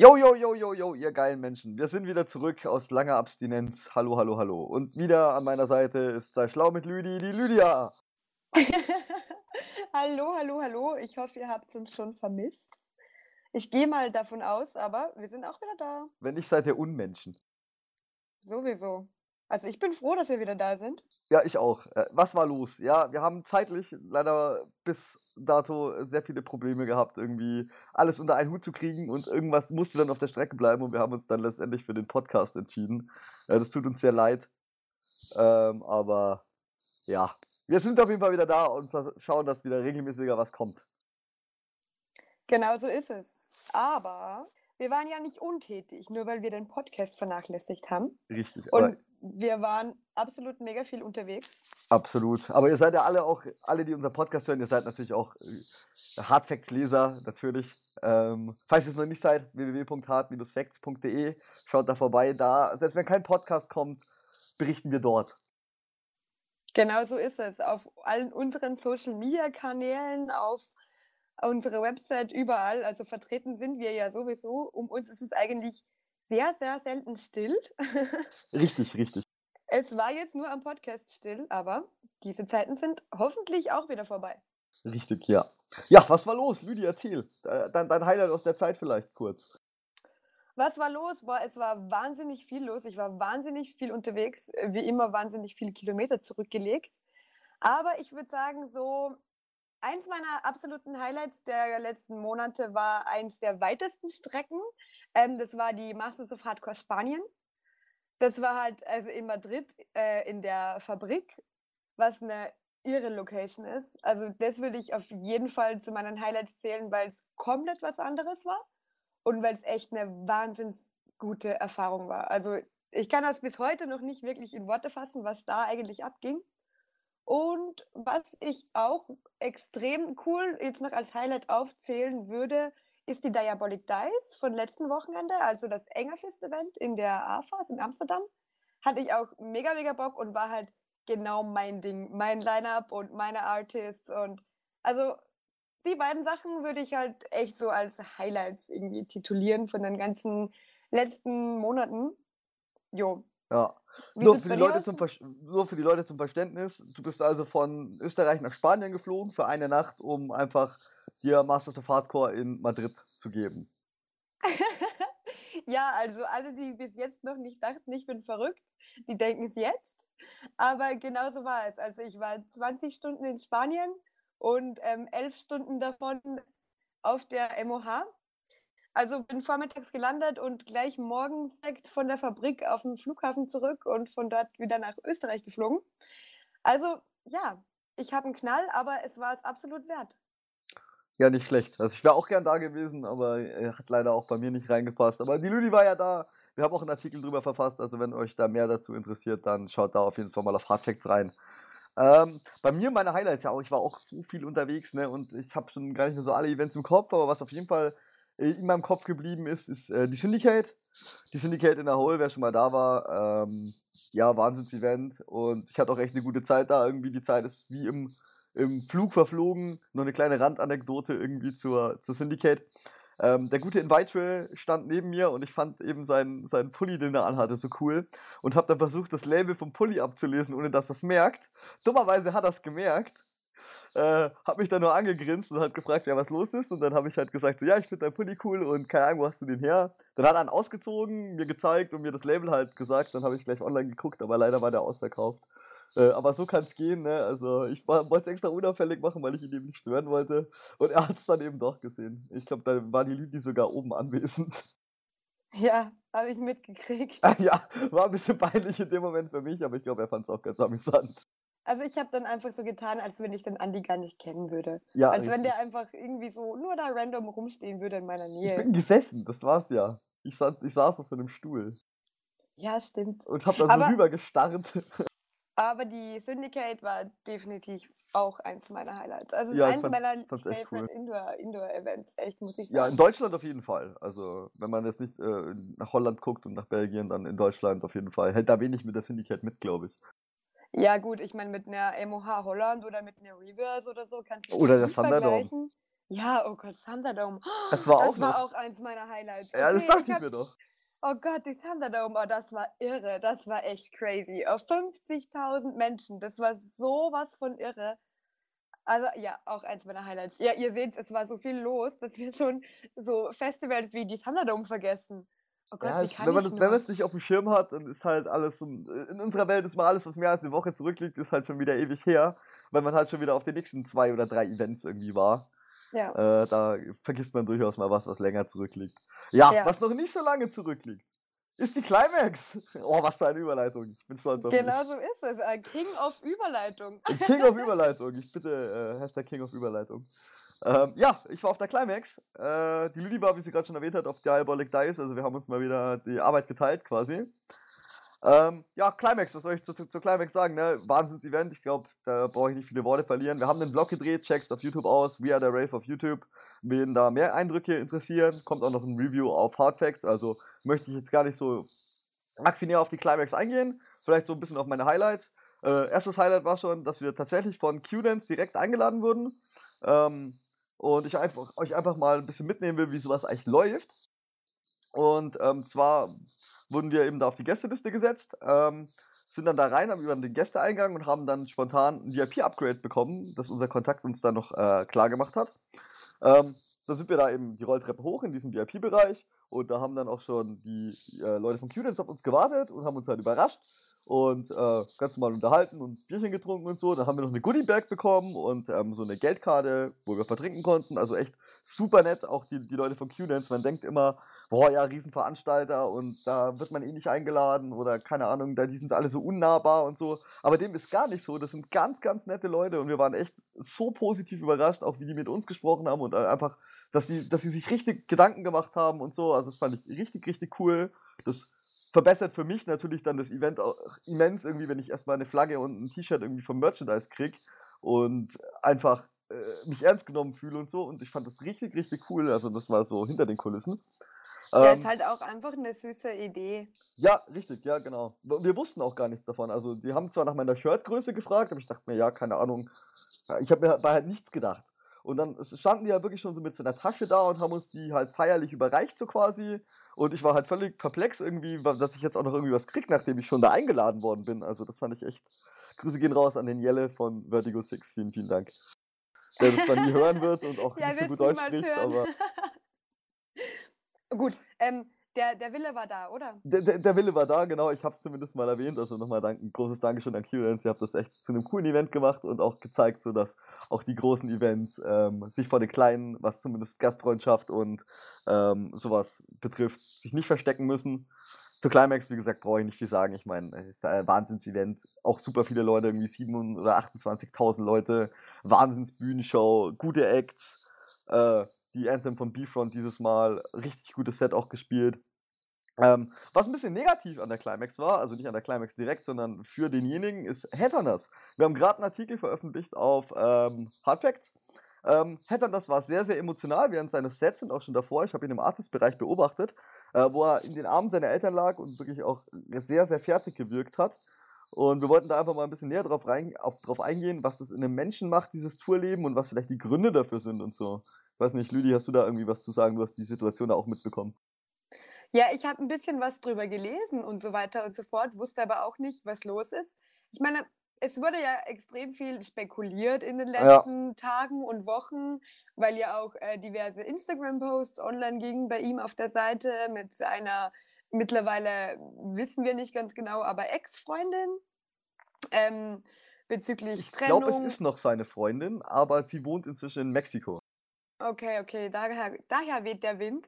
Yo, yo, yo, yo, yo, ihr geilen Menschen. Wir sind wieder zurück aus langer Abstinenz. Hallo, hallo, hallo. Und wieder an meiner Seite ist sei schlau mit Lüdi, die Lydia. hallo, hallo, hallo. Ich hoffe, ihr habt uns schon vermisst. Ich gehe mal davon aus, aber wir sind auch wieder da. Wenn nicht, seid ihr Unmenschen. Sowieso. Also ich bin froh, dass wir wieder da sind. Ja, ich auch. Äh, was war los? Ja, wir haben zeitlich leider bis dato sehr viele Probleme gehabt, irgendwie alles unter einen Hut zu kriegen und irgendwas musste dann auf der Strecke bleiben und wir haben uns dann letztendlich für den Podcast entschieden. Äh, das tut uns sehr leid. Ähm, aber ja, wir sind auf jeden Fall wieder da und schauen, dass wieder regelmäßiger was kommt. Genau so ist es. Aber wir waren ja nicht untätig, nur weil wir den Podcast vernachlässigt haben. Richtig. Und wir waren absolut mega viel unterwegs. Absolut. Aber ihr seid ja alle auch, alle, die unseren Podcast hören, ihr seid natürlich auch äh, Hardfacts-Leser, natürlich. Ähm, falls ihr es noch nicht seid, www.hard-facts.de, schaut da vorbei. Da, selbst wenn kein Podcast kommt, berichten wir dort. Genau so ist es. Auf allen unseren Social-Media-Kanälen, auf unsere Website überall, also vertreten sind wir ja sowieso. Um uns ist es eigentlich sehr, sehr selten still. richtig, richtig. Es war jetzt nur am Podcast still, aber diese Zeiten sind hoffentlich auch wieder vorbei. Richtig, ja. Ja, was war los? Lüdi, erzähl. Dein, dein Highlight aus der Zeit vielleicht kurz. Was war los? Boah, es war wahnsinnig viel los. Ich war wahnsinnig viel unterwegs, wie immer wahnsinnig viele Kilometer zurückgelegt. Aber ich würde sagen, so eins meiner absoluten Highlights der letzten Monate war eins der weitesten Strecken. Ähm, das war die Masters of Hardcore Spanien. Das war halt also in Madrid äh, in der Fabrik, was eine irre Location ist. Also das würde ich auf jeden Fall zu meinen Highlights zählen, weil es komplett was anderes war und weil es echt eine wahnsinns gute Erfahrung war. Also ich kann das bis heute noch nicht wirklich in Worte fassen, was da eigentlich abging. Und was ich auch extrem cool jetzt noch als Highlight aufzählen würde, ist die Diabolic Dice von letzten Wochenende, also das Engerfest-Event in der AFAS in Amsterdam. Hatte ich auch mega, mega Bock und war halt genau mein Ding, mein Line-Up und meine Artists und also die beiden Sachen würde ich halt echt so als Highlights irgendwie titulieren von den ganzen letzten Monaten. Jo. Ja, nur für, die Leute zum nur für die Leute zum Verständnis, du bist also von Österreich nach Spanien geflogen für eine Nacht, um einfach dir Masters of Hardcore in Madrid zu geben. ja, also alle, die bis jetzt noch nicht dachten, ich bin verrückt, die denken es jetzt. Aber genauso war es. Also ich war 20 Stunden in Spanien und ähm, elf Stunden davon auf der MOH also bin vormittags gelandet und gleich morgens direkt von der Fabrik auf den Flughafen zurück und von dort wieder nach Österreich geflogen. Also ja, ich habe einen Knall, aber es war es absolut wert. Ja, nicht schlecht. Also ich wäre auch gern da gewesen, aber er hat leider auch bei mir nicht reingepasst. Aber die Lüdi war ja da. Wir haben auch einen Artikel drüber verfasst, also wenn euch da mehr dazu interessiert, dann schaut da auf jeden Fall mal auf Hardfacts rein. Ähm, bei mir meine Highlights ja auch, ich war auch so viel unterwegs, ne, und ich habe schon gar nicht mehr so alle Events im Kopf, aber was auf jeden Fall äh, in meinem Kopf geblieben ist, ist äh, die Syndicate. Die Syndicate in der Hole, wer schon mal da war, ähm, ja, Wahnsinns-Event und ich hatte auch echt eine gute Zeit da. Irgendwie die Zeit ist wie im, im Flug verflogen. Nur eine kleine Randanekdote irgendwie zur, zur Syndicate. Ähm, der gute Invite stand neben mir und ich fand eben seinen, seinen Pulli, den er anhatte, so cool und habe dann versucht, das Label vom Pulli abzulesen, ohne dass er es merkt. Dummerweise hat er es gemerkt äh, hat mich dann nur angegrinst und hat gefragt, ja, was los ist. Und dann habe ich halt gesagt, so, ja, ich finde dein Pulli cool und keine Ahnung, wo hast du den her? Dann hat er einen ausgezogen, mir gezeigt und mir das Label halt gesagt. Dann habe ich gleich online geguckt, aber leider war der ausverkauft. Äh, aber so kann es gehen, ne? Also ich wollte es extra unauffällig machen, weil ich ihn eben nicht stören wollte. Und er hat es dann eben doch gesehen. Ich glaube, da war die Lüdi sogar oben anwesend. Ja, habe ich mitgekriegt. ja, war ein bisschen peinlich in dem Moment für mich, aber ich glaube, er fand es auch ganz amüsant. Also ich habe dann einfach so getan, als wenn ich den Andi gar nicht kennen würde. Ja, als richtig. wenn der einfach irgendwie so nur da random rumstehen würde in meiner Nähe. Ich bin gesessen, das war's ja. Ich saß, ich saß auf einem Stuhl. Ja, stimmt. Und hab dann aber, so rüber gestarrt. Aber die Syndicate war definitiv auch eins meiner Highlights. Also ja, eins fand, meiner Favorite cool. Indoor-Events, Indoor echt, muss ich sagen. Ja, in Deutschland auf jeden Fall. Also, wenn man jetzt nicht äh, nach Holland guckt und nach Belgien, dann in Deutschland auf jeden Fall. Hält da wenig mit der Syndicate mit, glaube ich. Ja, gut, ich meine, mit einer MOH Holland oder mit einer Reverse oder so kannst du Oder der Thunderdome. Ja, oh Gott, Thunderdome. Das war das auch war auch eins meiner Highlights. Ja, das dachte ich ich mir doch. oh Gott, die Thunderdome, oh, das war irre. Das war echt crazy. Auf 50.000 Menschen, das war sowas von irre. Also ja, auch eins meiner Highlights. Ja, ihr seht, es war so viel los, dass wir schon so Festivals wie die Thunderdome vergessen. Oh Gott, Ja, wie es, kann wenn man ich das, wenn man nur? es nicht auf dem Schirm hat, dann ist halt alles so, in unserer Welt ist mal alles, was mehr als eine Woche zurückliegt, ist halt schon wieder ewig her, weil man halt schon wieder auf den nächsten zwei oder drei Events irgendwie war. Ja. Äh, da vergisst man durchaus mal was, was länger zurückliegt. Ja, Ja. was noch nicht so lange zurückliegt, ist die Climax. Oh, was für eine Überleitung. Ich bin stolz auf Genau mich. so ist es. Ein King of Überleitung. King of Überleitung. Ich bitte, äh, Hashtag King of Überleitung. Ähm, ja, ich war auf der Climax. Äh, die Lüdi war, wie sie gerade schon erwähnt hat, auf Diabolic Dice. Also wir haben uns mal wieder die Arbeit geteilt quasi. Ähm, ja, Climax, was soll ich zu, zu, zur Climax sagen? Ne? Wahnsinns-Event. Ich glaube, da brauche ich nicht viele Worte verlieren. Wir haben einen Vlog gedreht, checkt auf YouTube aus. We are the Rave auf YouTube. Wen da mehr Eindrücke interessieren, kommt auch noch ein Review auf Hardfacts. Also möchte ich jetzt gar nicht so näher auf die Climax eingehen. Vielleicht so ein bisschen auf meine Highlights. Äh, erstes Highlight war schon, dass wir tatsächlich von Q-Dance direkt eingeladen wurden. Ähm, und ich einfach, euch einfach mal ein bisschen mitnehmen will, wie sowas eigentlich läuft. Und ähm, zwar wurden wir eben da auf die Gästeliste gesetzt, ähm, sind dann da rein, haben über den Gästeeingang und haben dann spontan ein VIP-Upgrade bekommen, das unser Kontakt uns dann noch äh, klar gemacht hat. Ähm, da sind wir da eben die Rolltreppe hoch in diesem VIP-Bereich und da haben dann auch schon die äh, Leute von Q-Dance auf uns gewartet und haben uns halt überrascht und äh, ganz normal unterhalten und Bierchen getrunken und so. Dann haben wir noch eine Goodie-Bag bekommen und ähm, so eine Geldkarte, wo wir vertrinken konnten. Also echt super nett, auch die, die Leute von Q-Dance. Man denkt immer, boah, ja, Riesenveranstalter und da wird man eh nicht eingeladen oder keine Ahnung, da die sind alle so unnahbar und so. Aber dem ist gar nicht so. Das sind ganz, ganz nette Leute und wir waren echt so positiv überrascht, auch wie die mit uns gesprochen haben und äh, einfach, dass sie, dass sie sich richtig Gedanken gemacht haben und so. Also das fand ich richtig, richtig cool. Das verbessert für mich natürlich dann das Event auch immens irgendwie, wenn ich erstmal eine Flagge und ein T-Shirt irgendwie vom Merchandise krieg und einfach äh, mich ernst genommen fühle und so. Und ich fand das richtig, richtig cool. Also das war so hinter den Kulissen. Ja, Ähm, ist halt auch einfach eine süße Idee. ja, richtig, ja, genau. Wir wussten auch gar nichts davon. Also, die haben zwar nach meiner Shirtgröße gefragt, aber ich dachte mir, ja, keine Ahnung. Ich habe mir bei halt nichts gedacht. Und dann standen die ja wirklich schon so mit so einer Tasche da und haben uns die halt feierlich überreicht, so quasi. Und ich war halt völlig perplex irgendwie, dass ich jetzt auch noch irgendwie was krieg, nachdem ich schon da eingeladen worden bin. Also, das fand ich echt. Grüße gehen raus an den Jelle von Vertigo 6. Vielen, vielen Dank. Der das zwar nie hören wird und auch Ja, nicht so gut Deutsch spricht, hören. aber. Gut, ähm, der, der Wille war da, oder? Der, der, der Wille war da, genau. Ich habe es zumindest mal erwähnt. Also nochmal ein großes Dankeschön an Q-Dance. Ihr habt das echt zu einem coolen Event gemacht und auch gezeigt, so dass auch die großen Events ähm, sich vor den kleinen, was zumindest Gastfreundschaft und ähm, sowas betrifft, sich nicht verstecken müssen. Zu Climax, wie gesagt, brauche ich nicht viel sagen. Ich meine, Wahnsinns-Event. Auch super viele Leute, irgendwie 7 oder 28.000 Leute. Wahnsinns-Bühnenshow, gute Acts. Äh, die Anthem von B-Front dieses Mal. Richtig gutes Set auch gespielt. Ähm, was ein bisschen negativ an der Climax war, also nicht an der Climax direkt, sondern für denjenigen, ist Headhunters. Wir haben gerade einen Artikel veröffentlicht auf ähm, Hardfacts. Ähm, Headhunters war sehr, sehr emotional während seines Sets und auch schon davor. Ich habe ihn im Artist-Bereich beobachtet, äh, wo er in den Armen seiner Eltern lag und wirklich auch sehr, sehr fertig gewirkt hat. Und wir wollten da einfach mal ein bisschen näher drauf, rein, auf, drauf eingehen, was das in einem Menschen macht, dieses Tourleben und was vielleicht die Gründe dafür sind und so. Ich weiß nicht, Lüdi, hast du da irgendwie was zu sagen? Du hast die Situation da auch mitbekommen. Ja, ich habe ein bisschen was drüber gelesen und so weiter und so fort, wusste aber auch nicht, was los ist. Ich meine, es wurde ja extrem viel spekuliert in den Ja. letzten Tagen und Wochen, weil ja auch äh, diverse Instagram-Posts online gingen bei ihm auf der Seite mit seiner mittlerweile wissen wir nicht ganz genau, aber Ex-Freundin ähm, bezüglich Ich glaube, Trennung. es ist noch seine Freundin, aber sie wohnt inzwischen in Mexiko. Okay, okay, daher, daher weht der Wind.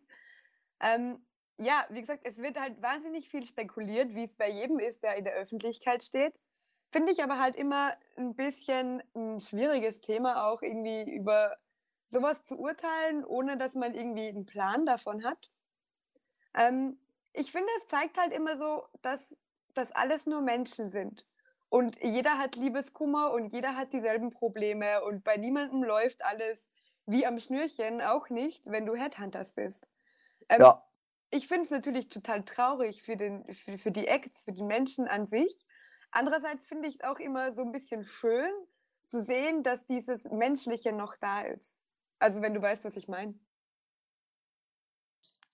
Ähm, ja, wie gesagt, es wird halt wahnsinnig viel spekuliert, wie es bei jedem ist, der in der Öffentlichkeit steht. Finde ich aber halt immer ein bisschen ein schwieriges Thema, auch irgendwie über sowas zu urteilen, ohne dass man irgendwie einen Plan davon hat. Ähm, ich finde, es zeigt halt immer so, dass das alles nur Menschen sind. Und jeder hat Liebeskummer und jeder hat dieselben Probleme und bei niemandem läuft alles wie am Schnürchen, auch nicht, wenn du Headhunters bist. Ähm, Ja, ich finde es natürlich total traurig für, den, für, für die Acts, für die Menschen an sich. Andererseits finde ich es auch immer so ein bisschen schön zu sehen, dass dieses Menschliche noch da ist. Also wenn du weißt, was ich meine.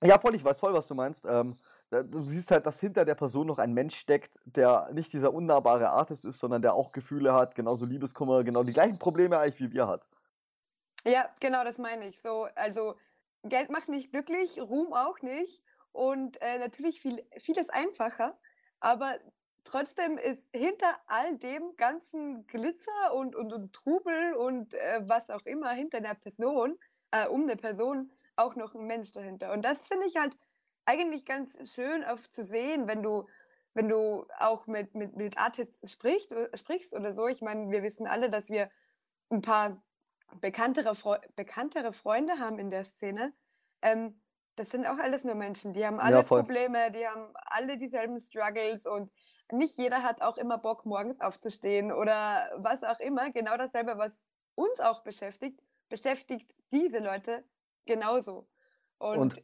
Ja, voll, ich weiß voll, was du meinst. Ähm, du siehst halt, dass hinter der Person noch ein Mensch steckt, der nicht dieser unnahbare Artist ist, sondern der auch Gefühle hat, genauso Liebeskummer, genau die gleichen Probleme eigentlich wie wir hat. Ja, genau, das meine ich. So, also Geld macht nicht glücklich, Ruhm auch nicht und äh, natürlich viel, vieles einfacher, aber trotzdem ist hinter all dem ganzen Glitzer und, und, und Trubel und äh, was auch immer hinter der Person, äh, um eine Person, auch noch ein Mensch dahinter. Und das finde ich halt eigentlich ganz schön oft zu sehen, wenn du, wenn du auch mit, mit, mit Artists sprichst, äh, sprichst oder so. Ich meine, wir wissen alle, dass wir ein paar bekanntere, Fre bekanntere Freunde haben in der Szene. Ähm, das sind auch alles nur Menschen, die haben alle ja, Probleme, die haben alle dieselben Struggles und nicht jeder hat auch immer Bock, morgens aufzustehen oder was auch immer. Genau dasselbe, was uns auch beschäftigt, beschäftigt diese Leute genauso. Und, und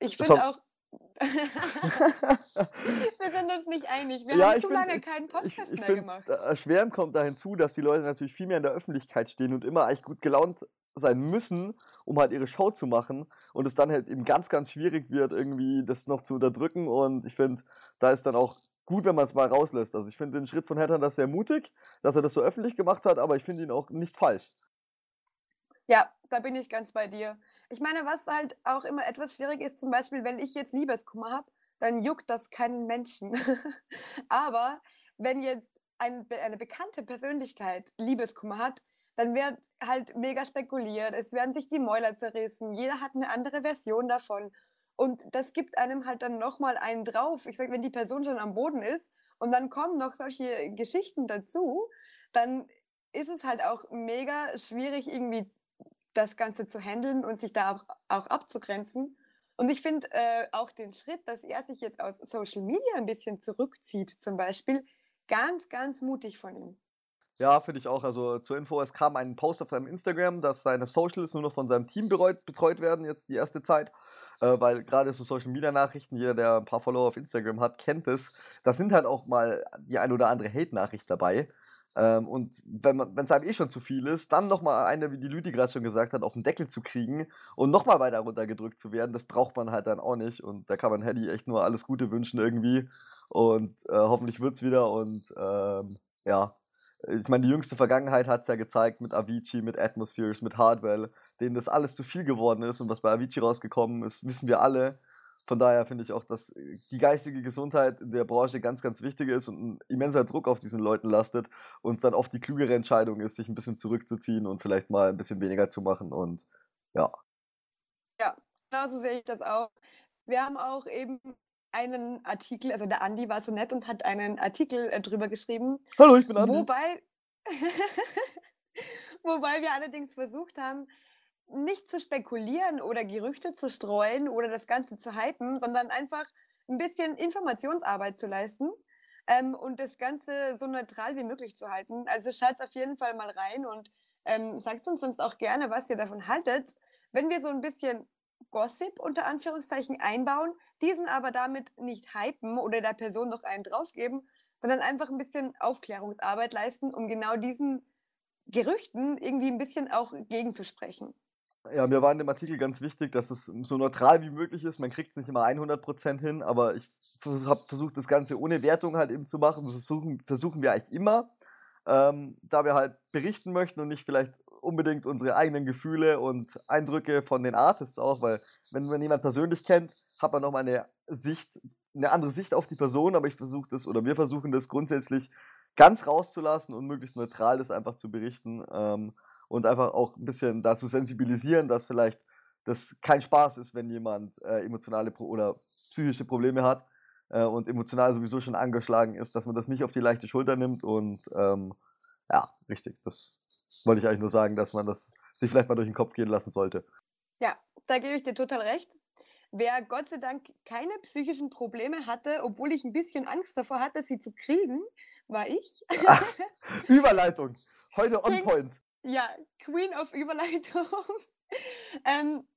ich finde auch, wir sind uns nicht einig. Wir ja, haben zu find, lange keinen Podcast ich, ich mehr gemacht. Erschwerend kommt da hinzu, dass die Leute natürlich viel mehr in der Öffentlichkeit stehen und immer eigentlich gut gelaunt sein müssen, um halt ihre Show zu machen und es dann halt eben ganz, ganz schwierig wird, irgendwie das noch zu unterdrücken und ich finde, da ist dann auch gut, wenn man es mal rauslässt. Also ich finde den Schritt von Hattern das sehr mutig, dass er das so öffentlich gemacht hat, aber ich finde ihn auch nicht falsch. Ja, da bin ich ganz bei dir. Ich meine, was halt auch immer etwas schwierig ist, zum Beispiel, wenn ich jetzt Liebeskummer habe, dann juckt das keinen Menschen. aber wenn jetzt ein, eine bekannte Persönlichkeit Liebeskummer hat, dann wird halt mega spekuliert, es werden sich die Mäuler zerrissen, jeder hat eine andere Version davon. Und das gibt einem halt dann nochmal einen drauf. Ich sage, wenn die Person schon am Boden ist und dann kommen noch solche Geschichten dazu, dann ist es halt auch mega schwierig, irgendwie das Ganze zu handeln und sich da auch, auch abzugrenzen. Und ich finde äh, auch den Schritt, dass er sich jetzt aus Social Media ein bisschen zurückzieht, zum Beispiel, ganz, ganz mutig von ihm. Ja, finde ich auch. Also zur Info, es kam ein Post auf seinem Instagram, dass seine Socials nur noch von seinem Team betreut, betreut werden, jetzt die erste Zeit. Äh, weil gerade so Social Media Nachrichten, jeder, der ein paar Follower auf Instagram hat, kennt es. Da sind halt auch mal die ein oder andere Hate-Nachricht dabei. Ähm, und wenn es einem eh schon zu viel ist, dann nochmal eine, wie die Lüdi gerade schon gesagt hat, auf den Deckel zu kriegen und nochmal weiter runtergedrückt zu werden, das braucht man halt dann auch nicht. Und da kann man Hedy echt nur alles Gute wünschen irgendwie. Und äh, hoffentlich es wieder. Und ähm, ja, ich meine, die jüngste Vergangenheit hat es ja gezeigt mit Avicii, mit Atmospheres, mit Hardwell, denen das alles zu viel geworden ist und was bei Avicii rausgekommen ist, wissen wir alle. Von daher finde ich auch, dass die geistige Gesundheit in der Branche ganz, ganz wichtig ist und ein immenser Druck auf diesen Leuten lastet und es dann oft die klügere Entscheidung ist, sich ein bisschen zurückzuziehen und vielleicht mal ein bisschen weniger zu machen und ja. Ja, genau so sehe ich das auch. Wir haben auch eben einen Artikel, also der Andi war so nett und hat einen Artikel äh, drüber geschrieben. Hallo, ich bin Andi. Wobei, wobei wir allerdings versucht haben, nicht zu spekulieren oder Gerüchte zu streuen oder das Ganze zu hypen, sondern einfach ein bisschen Informationsarbeit zu leisten ähm, und das Ganze so neutral wie möglich zu halten. Also schaut auf jeden Fall mal rein und ähm, sagt uns sonst auch gerne, was ihr davon haltet. Wenn wir so ein bisschen Gossip unter Anführungszeichen einbauen, diesen aber damit nicht hypen oder der Person noch einen draufgeben, sondern einfach ein bisschen Aufklärungsarbeit leisten, um genau diesen Gerüchten irgendwie ein bisschen auch gegenzusprechen. Ja, mir war in dem Artikel ganz wichtig, dass es so neutral wie möglich ist. Man kriegt nicht immer 100% hin, aber ich habe versucht, das Ganze ohne Wertung halt eben zu machen. Das versuchen, versuchen wir eigentlich immer, ähm, da wir halt berichten möchten und nicht vielleicht unbedingt unsere eigenen Gefühle und Eindrücke von den Artists auch, weil wenn man jemand persönlich kennt, hat man nochmal eine Sicht, eine andere Sicht auf die Person, aber ich versuche das oder wir versuchen das grundsätzlich ganz rauszulassen und möglichst neutral das einfach zu berichten ähm, und einfach auch ein bisschen dazu sensibilisieren, dass vielleicht das kein Spaß ist, wenn jemand äh, emotionale Pro oder psychische Probleme hat äh, und emotional sowieso schon angeschlagen ist, dass man das nicht auf die leichte Schulter nimmt und ähm, ja, richtig. Das wollte ich eigentlich nur sagen, dass man das sich vielleicht mal durch den Kopf gehen lassen sollte. Ja, da gebe ich dir total recht. Wer Gott sei Dank keine psychischen Probleme hatte, obwohl ich ein bisschen Angst davor hatte, sie zu kriegen, war ich. Ach, Überleitung. Heute on point. Ja, Queen of Überleitung. ähm,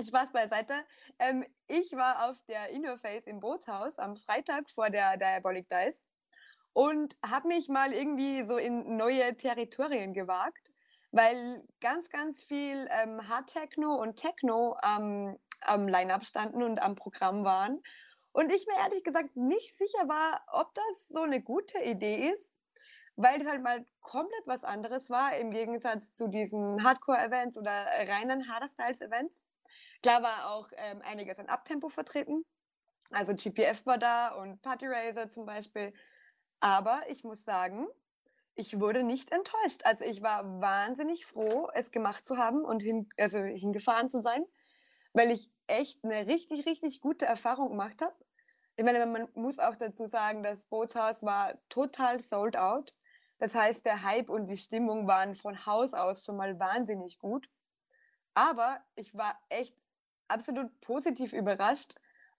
Spaß beiseite. Ähm, ich war auf der Interface im Bootshaus am Freitag vor der Diabolic Dice und habe mich mal irgendwie so in neue Territorien gewagt. weil ganz, ganz viel ähm, Hard Techno und Techno ähm, am Line-Up standen und am Programm waren. Und ich mir ehrlich gesagt nicht sicher war, ob das so eine gute Idee ist, weil es halt mal komplett was anderes war im Gegensatz zu diesen Hardcore-Events oder reinen Harder-Styles-Events. Klar war auch ähm, einiges an Abtempo vertreten. Also GPF war da und Party Racer zum Beispiel. Aber ich muss sagen, ich wurde nicht enttäuscht. Also ich war wahnsinnig froh, es gemacht zu haben und hin, also hingefahren zu sein, weil ich echt eine richtig, richtig gute Erfahrung gemacht habe. Ich meine, man muss auch dazu sagen, das Bootshaus war total sold out. Das heißt, der Hype und die Stimmung waren von Haus aus schon mal wahnsinnig gut. Aber ich war echt absolut positiv überrascht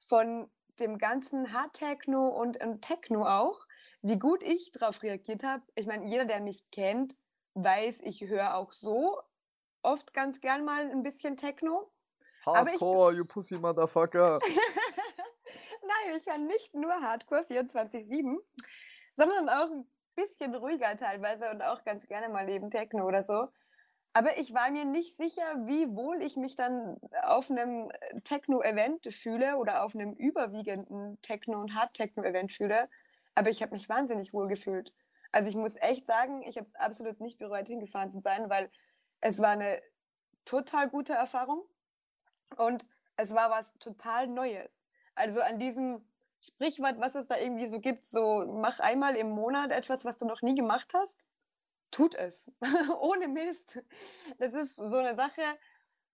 von dem ganzen Hard Techno und, und Techno auch, wie gut ich darauf reagiert habe. Ich meine, jeder, der mich kennt, weiß, ich höre auch so oft ganz gern mal ein bisschen Techno. Hardcore, ich, you pussy motherfucker. Nein, ich höre nicht nur Hardcore 24-7, sondern auch ein bisschen ruhiger teilweise und auch ganz gerne mal eben Techno oder so. Aber ich war mir nicht sicher, wie wohl ich mich dann auf einem Techno-Event fühle oder auf einem überwiegenden Techno- und Hard-Techno-Event fühle. Aber ich habe mich wahnsinnig wohl gefühlt. Also ich muss echt sagen, ich habe es absolut nicht bereut, hingefahren zu sein, weil es war eine total gute Erfahrung und es war was total Neues. Also an diesem Sprichwort, was es da irgendwie so gibt, so mach einmal im Monat etwas, was du noch nie gemacht hast, tut es. Ohne Mist. Das ist so eine Sache,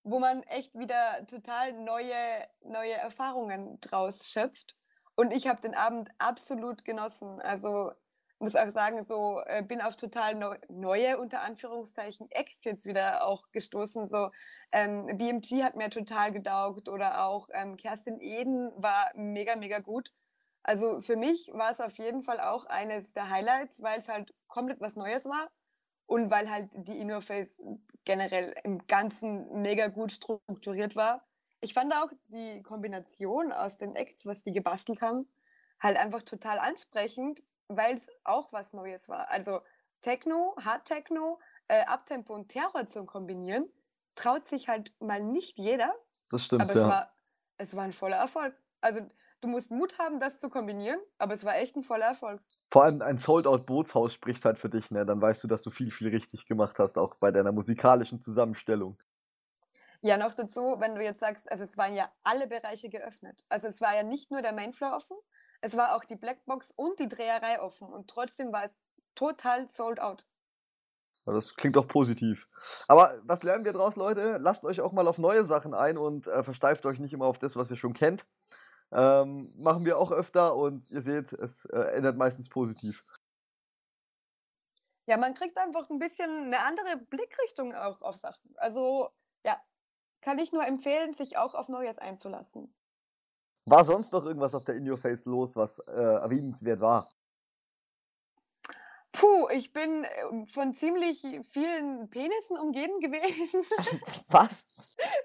wo man echt wieder total neue, neue Erfahrungen draus schöpft. Und ich habe den Abend absolut genossen. Also muss auch sagen, so äh, bin auf total neu, neue, unter Anführungszeichen, Acts jetzt wieder auch gestoßen. So ähm, BMG hat mir total gedaugt oder auch ähm, Kerstin Eden war mega, mega gut. Also für mich war es auf jeden Fall auch eines der Highlights, weil es halt komplett was Neues war und weil halt die Interface generell im Ganzen mega gut strukturiert war. Ich fand auch die Kombination aus den Acts, was die gebastelt haben, halt einfach total ansprechend, weil es auch was Neues war. Also Techno, Hard Techno, äh, Abtempo und Terror zu kombinieren, traut sich halt mal nicht jeder. Das stimmt. Aber ja. es, war, es war ein voller Erfolg. Also du musst Mut haben, das zu kombinieren, aber es war echt ein voller Erfolg. Vor allem ein Sold-Out-Bootshaus spricht halt für dich, ne? Dann weißt du, dass du viel, viel richtig gemacht hast, auch bei deiner musikalischen Zusammenstellung. Ja, noch dazu, wenn du jetzt sagst, also es waren ja alle Bereiche geöffnet. Also es war ja nicht nur der Mainfloor offen, es war auch die Blackbox und die Dreherei offen und trotzdem war es total sold out. Das klingt doch positiv. Aber was lernen wir draus, Leute? Lasst euch auch mal auf neue Sachen ein und äh, versteift euch nicht immer auf das, was ihr schon kennt. Ähm, machen wir auch öfter und ihr seht, es äh, ändert meistens positiv. Ja, man kriegt einfach ein bisschen eine andere Blickrichtung auch auf Sachen. Also, ja, kann ich nur empfehlen, sich auch auf Neues einzulassen. War sonst noch irgendwas auf der In Your Face los, was äh, erwähnenswert war? Puh, ich bin äh, von ziemlich vielen Penissen umgeben gewesen. Was?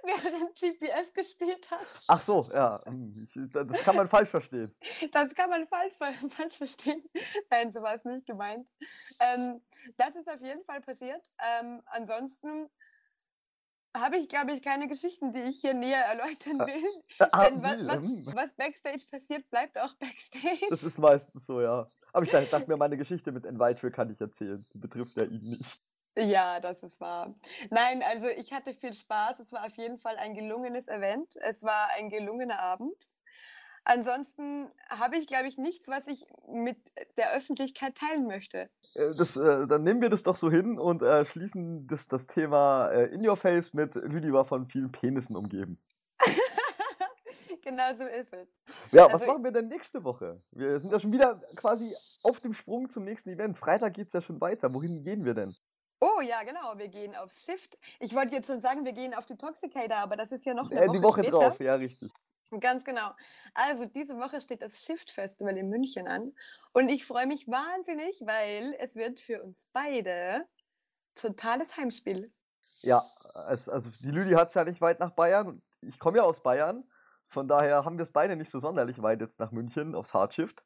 Während GPF gespielt hat. Ach so, ja. Hm, das kann man falsch verstehen. Das kann man falsch, falsch verstehen. Nein, so war es nicht gemeint. Ähm, das ist auf jeden Fall passiert. Ähm, ansonsten habe ich, glaube ich, keine Geschichten, die ich hier näher erläutern will. Ah, Denn was, was, was, Backstage passiert, bleibt auch Backstage. Das ist meistens so, ja. Aber ich dachte, mir, meine Geschichte mit Envightful kann ich erzählen. Die betrifft ja ihn nicht. Ja, das ist wahr. Nein, also ich hatte viel Spaß. Es war auf jeden Fall ein gelungenes Event. Es war ein gelungener Abend. Ansonsten habe ich, glaube ich, nichts, was ich mit der Öffentlichkeit teilen möchte. Äh, das, äh, dann nehmen wir das doch so hin und äh, schließen das, das Thema äh, In Your Face mit Lüdi war von vielen Penissen umgeben. genau so ist es. Ja, also was machen wir denn nächste Woche? Wir sind ja schon wieder quasi auf dem Sprung zum nächsten Event. Freitag geht es ja schon weiter. Wohin gehen wir denn? Oh ja, genau, wir gehen aufs Shift. Ich wollte jetzt schon sagen, wir gehen auf die Toxicator, aber das ist ja noch eine äh, Woche Die Woche später. drauf, ja, richtig. Ganz genau. Also diese Woche steht das Shift Festival in München an und ich freue mich wahnsinnig, weil es wird für uns beide totales Heimspiel. Ja, also die Lüdi hat es ja nicht weit nach Bayern. Ich komme ja aus Bayern. Von daher haben wir es beide nicht so sonderlich weit jetzt nach München aufs Hardshift.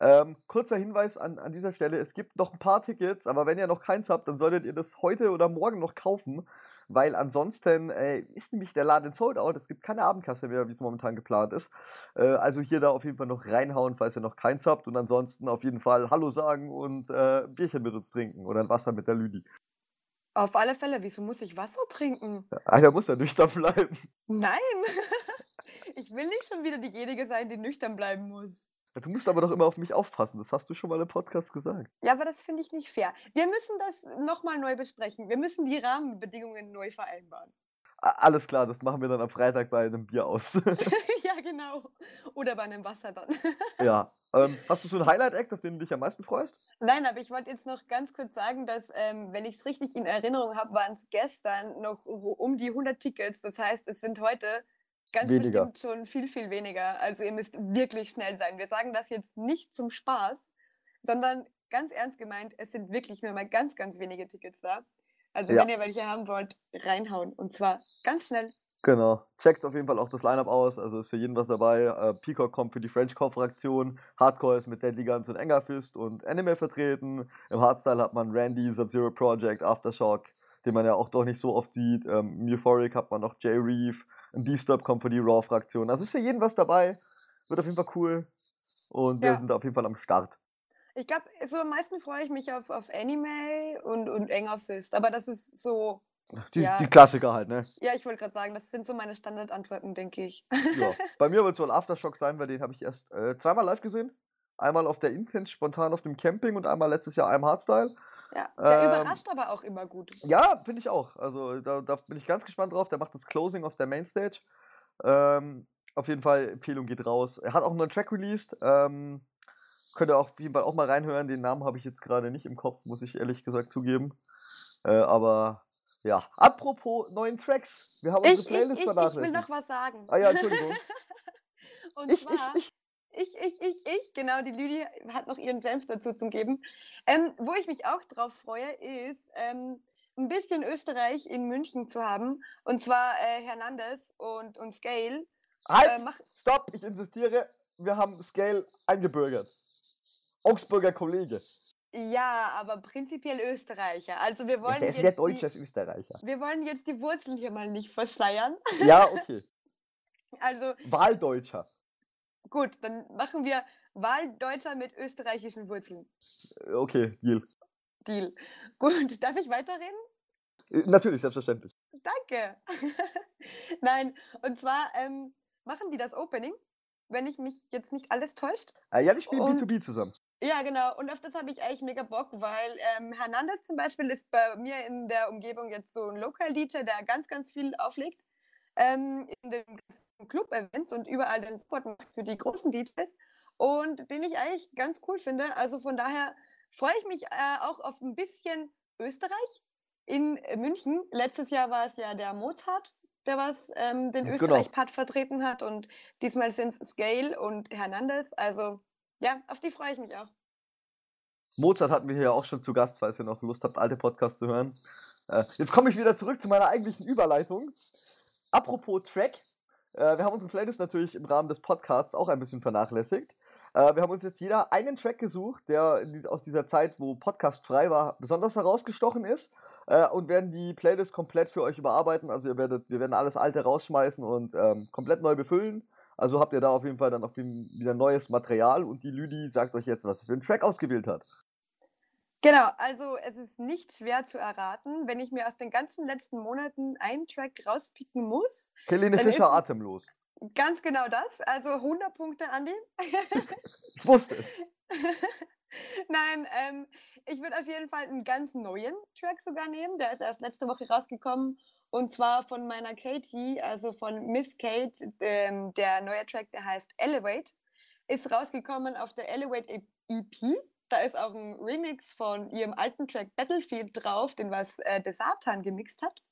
Ähm, kurzer Hinweis an, an dieser Stelle: Es gibt noch ein paar Tickets, aber wenn ihr noch keins habt, dann solltet ihr das heute oder morgen noch kaufen, weil ansonsten äh, ist nämlich der Laden sold out. Es gibt keine Abendkasse mehr, wie es momentan geplant ist. Äh, also hier da auf jeden Fall noch reinhauen, falls ihr noch keins habt und ansonsten auf jeden Fall Hallo sagen und äh, ein Bierchen mit uns trinken oder ein Wasser mit der Lüdi. Auf alle Fälle, wieso muss ich Wasser trinken? Einer muss ja nüchtern bleiben. Nein! ich will nicht schon wieder diejenige sein, die nüchtern bleiben muss. Du musst aber doch immer auf mich aufpassen. Das hast du schon mal im Podcast gesagt. Ja, aber das finde ich nicht fair. Wir müssen das nochmal neu besprechen. Wir müssen die Rahmenbedingungen neu vereinbaren. Alles klar, das machen wir dann am Freitag bei einem Bier aus. ja, genau. Oder bei einem Wasser dann. ja. Ähm, hast du so einen Highlight-Act, auf den du dich am meisten freust? Nein, aber ich wollte jetzt noch ganz kurz sagen, dass, ähm, wenn ich es richtig in Erinnerung habe, waren es gestern noch um die 100 Tickets. Das heißt, es sind heute ganz weniger. bestimmt schon viel, viel weniger. Also ihr müsst wirklich schnell sein. Wir sagen das jetzt nicht zum Spaß, sondern ganz ernst gemeint, es sind wirklich nur mal ganz, ganz wenige Tickets da. Also ja. wenn ihr welche haben wollt, reinhauen. Und zwar ganz schnell. Genau. Checkt auf jeden Fall auch das Lineup aus. Also ist für jeden was dabei. Äh, Peacock kommt für die Frenchcore-Fraktion. Hardcore ist mit Deadly Guns und Engerfist und Anime vertreten. Im Hardstyle hat man Randy, Sub-Zero Project, Aftershock, den man ja auch doch nicht so oft sieht. Ähm, Euphoric hat man noch Jay Reeve. Ein D-Stop kommt für die Raw-Fraktion. Also ist für jeden was dabei. Wird auf jeden Fall cool. Und wir ja. sind auf jeden Fall am Start. Ich glaube, so am meisten freue ich mich auf, auf Anime und, und Enger Fist. Aber das ist so. Die, ja. die Klassiker halt, ne? Ja, ich wollte gerade sagen, das sind so meine Standardantworten, denke ich. Ja. Bei mir wird es wohl Aftershock sein, weil den habe ich erst äh, zweimal live gesehen. Einmal auf der Intense spontan auf dem Camping und einmal letztes Jahr im Hardstyle. Ja, der ähm, überrascht aber auch immer gut. Ja, finde ich auch. Also da, da, bin ich ganz gespannt drauf. Der macht das Closing auf der Mainstage. Ähm, auf jeden Fall, Empfehlung geht raus. Er hat auch einen neuen Track released. Ähm, Könnt ihr auch auf jeden Fall auch mal reinhören. Den Namen habe ich jetzt gerade nicht im Kopf, muss ich ehrlich gesagt zugeben. Äh, aber ja, apropos neuen Tracks. Wir haben ich, unsere Playlist ich, ich, ich will noch was sagen. Ah ja, Entschuldigung. Und ich, zwar, ich, ich, ich, ich, ich, genau, die Lüdi hat noch ihren Senf dazu zu geben. Ähm, wo ich mich auch drauf freue, ist ähm, ein bisschen Österreich in München zu haben. Und zwar äh, Hernandez und, und Scale. Halt! Äh, Stopp, ich insistiere, wir haben Scale eingebürgert. Augsburger Kollege. Ja, aber prinzipiell Österreicher. Also wir wollen ja, der ist mehr Deutsch als Österreicher. Wir wollen jetzt die Wurzeln hier mal nicht verschleiern. Ja, okay. also Wahldeutscher. Gut, dann machen wir Wahldeutscher mit österreichischen Wurzeln. Äh, okay, Deal. Deal. Gut, darf ich weiterreden? Äh, natürlich, selbstverständlich. Danke. Nein, und zwar ähm, machen die das Opening, wenn ich mich jetzt nicht alles täuscht. Ah, ja, die spielen und, B2B zusammen. Ja, genau. Und auf das habe ich eigentlich mega Bock, weil ähm, Hernandez zum Beispiel ist bei mir in der Umgebung jetzt so ein Local-DJ, der ganz, ganz viel auflegt. Ähm, in den ganzen Club-Events und überall den Support macht für die großen DJs. Und den ich eigentlich ganz cool finde. Also von daher freue ich mich äh, auch auf ein bisschen Österreich in München. Letztes Jahr war es ja der Mozart, der was ähm, den genau. Österreich-Part vertreten hat. Und diesmal sind es Scale und Hernandez. Also ja, auf die freue ich mich auch. Mozart hatten wir hier auch schon zu Gast, falls ihr noch Lust habt, alte Podcasts zu hören. Äh, jetzt komme ich wieder zurück zu meiner eigentlichen Überleitung. Apropos Track. Äh, wir haben unsere Playlist natürlich im Rahmen des Podcasts auch ein bisschen vernachlässigt. Äh, wir haben uns jetzt jeder einen Track gesucht, der aus dieser Zeit, wo Podcast frei war, besonders herausgestochen ist. Äh, und werden die Playlist komplett für euch überarbeiten. Also ihr werdet, wir werden alles alte rausschmeißen und ähm, komplett neu befüllen. Also habt ihr da auf jeden Fall dann auch wieder neues Material und die Lüdi sagt euch jetzt, was sie für einen Track ausgewählt hat. Genau, also es ist nicht schwer zu erraten, wenn ich mir aus den ganzen letzten Monaten einen Track rauspicken muss. Helene Fischer atemlos. Ganz genau das, also 100 Punkte, Andi. ich wusste es. Nein, ähm, ich würde auf jeden Fall einen ganz neuen Track sogar nehmen. Der ist erst letzte Woche rausgekommen und zwar von meiner Katie, also von Miss Kate, ähm, der neue Track, der heißt Elevate, ist rausgekommen auf der Elevate EP. Da ist auch ein Remix von ihrem alten Track Battlefield drauf, den was äh, der Satan gemixt hat.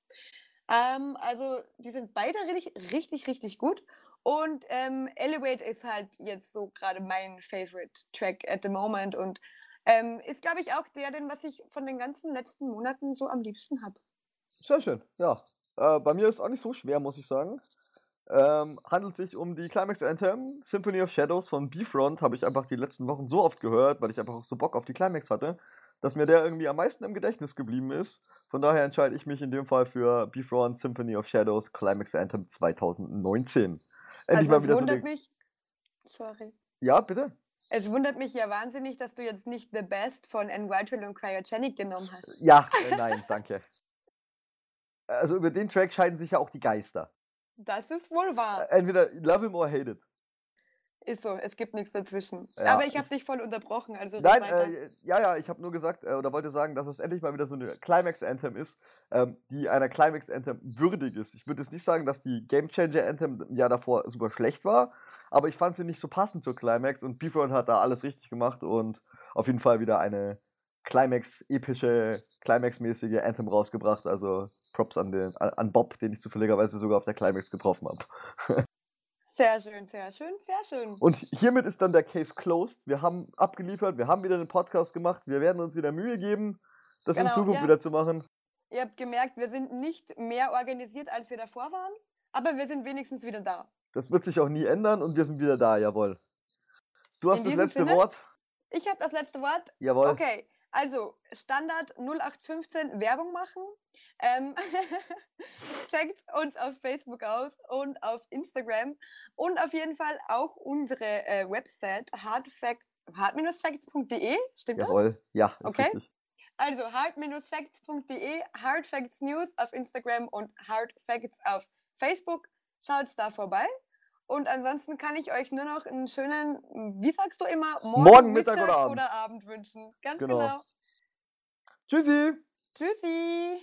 Ähm, also die sind beide richtig, richtig, richtig gut. Und ähm, Elevate ist halt jetzt so gerade mein Favorite Track at the moment und ähm, ist, glaube ich, auch der, den was ich von den ganzen letzten Monaten so am liebsten habe. Sehr schön, ja. Äh, bei mir ist auch nicht so schwer, muss ich sagen. Ähm, handelt sich um die Climax Anthem, Symphony of Shadows von B-Front. Habe ich einfach die letzten Wochen so oft gehört, weil ich einfach auch so Bock auf die Climax hatte, dass mir der irgendwie am meisten im Gedächtnis geblieben ist. Von daher entscheide ich mich in dem Fall für B-Front Symphony of Shadows Climax Anthem 2019. Endlich also mal wieder es wundert so mich. Sorry. Ja, bitte. Es wundert mich ja wahnsinnig, dass du jetzt nicht The Best von Envitril und Cryogenic genommen hast. Ja, äh, nein, danke. Also über den Track scheiden sich ja auch die Geister. Das ist wohl wahr. Entweder love him or hate it. Ist so, es gibt nichts dazwischen. Ja. Aber ich habe dich voll unterbrochen, also Nein, äh, ja, ja, ich habe nur gesagt äh, oder wollte sagen, dass es endlich mal wieder so eine Climax Anthem ist, ähm, die einer Climax Anthem würdig ist. Ich würde jetzt nicht sagen, dass die Game Changer Anthem im Jahr davor super schlecht war, aber ich fand sie nicht so passend zur Climax und Beefront hat da alles richtig gemacht und auf jeden Fall wieder eine Climax epische Climax-mäßige Anthem rausgebracht. Also Props an, den, an Bob, den ich zufälligerweise sogar auf der Climax getroffen habe. Sehr schön, sehr schön, sehr schön. Und hiermit ist dann der Case closed. Wir haben abgeliefert, wir haben wieder einen Podcast gemacht. Wir werden uns wieder Mühe geben, das genau, in Zukunft ja. wieder zu machen. Ihr habt gemerkt, wir sind nicht mehr organisiert, als wir davor waren, aber wir sind wenigstens wieder da. Das wird sich auch nie ändern und wir sind wieder da, jawohl. Du hast das letzte Sinne, Wort. Ich habe das letzte Wort. Jawohl. Okay, also, Standard 0815 Werbung machen. Ähm, checkt uns auf Facebook aus und auf Instagram und auf jeden Fall auch unsere äh, Website hardfact, hard-facts.de. Stimmt Jawohl. das? ja. Okay. Richtig. Also hard-facts.de, Hardfacts News auf Instagram und Hardfacts auf Facebook. Schaut da vorbei. Und ansonsten kann ich euch nur noch einen schönen, wie sagst du immer, morgen, morgen Mittag, Mittag, oder, Abend. oder Abend wünschen. Ganz genau. genau. Tschüssi. Tschüssi.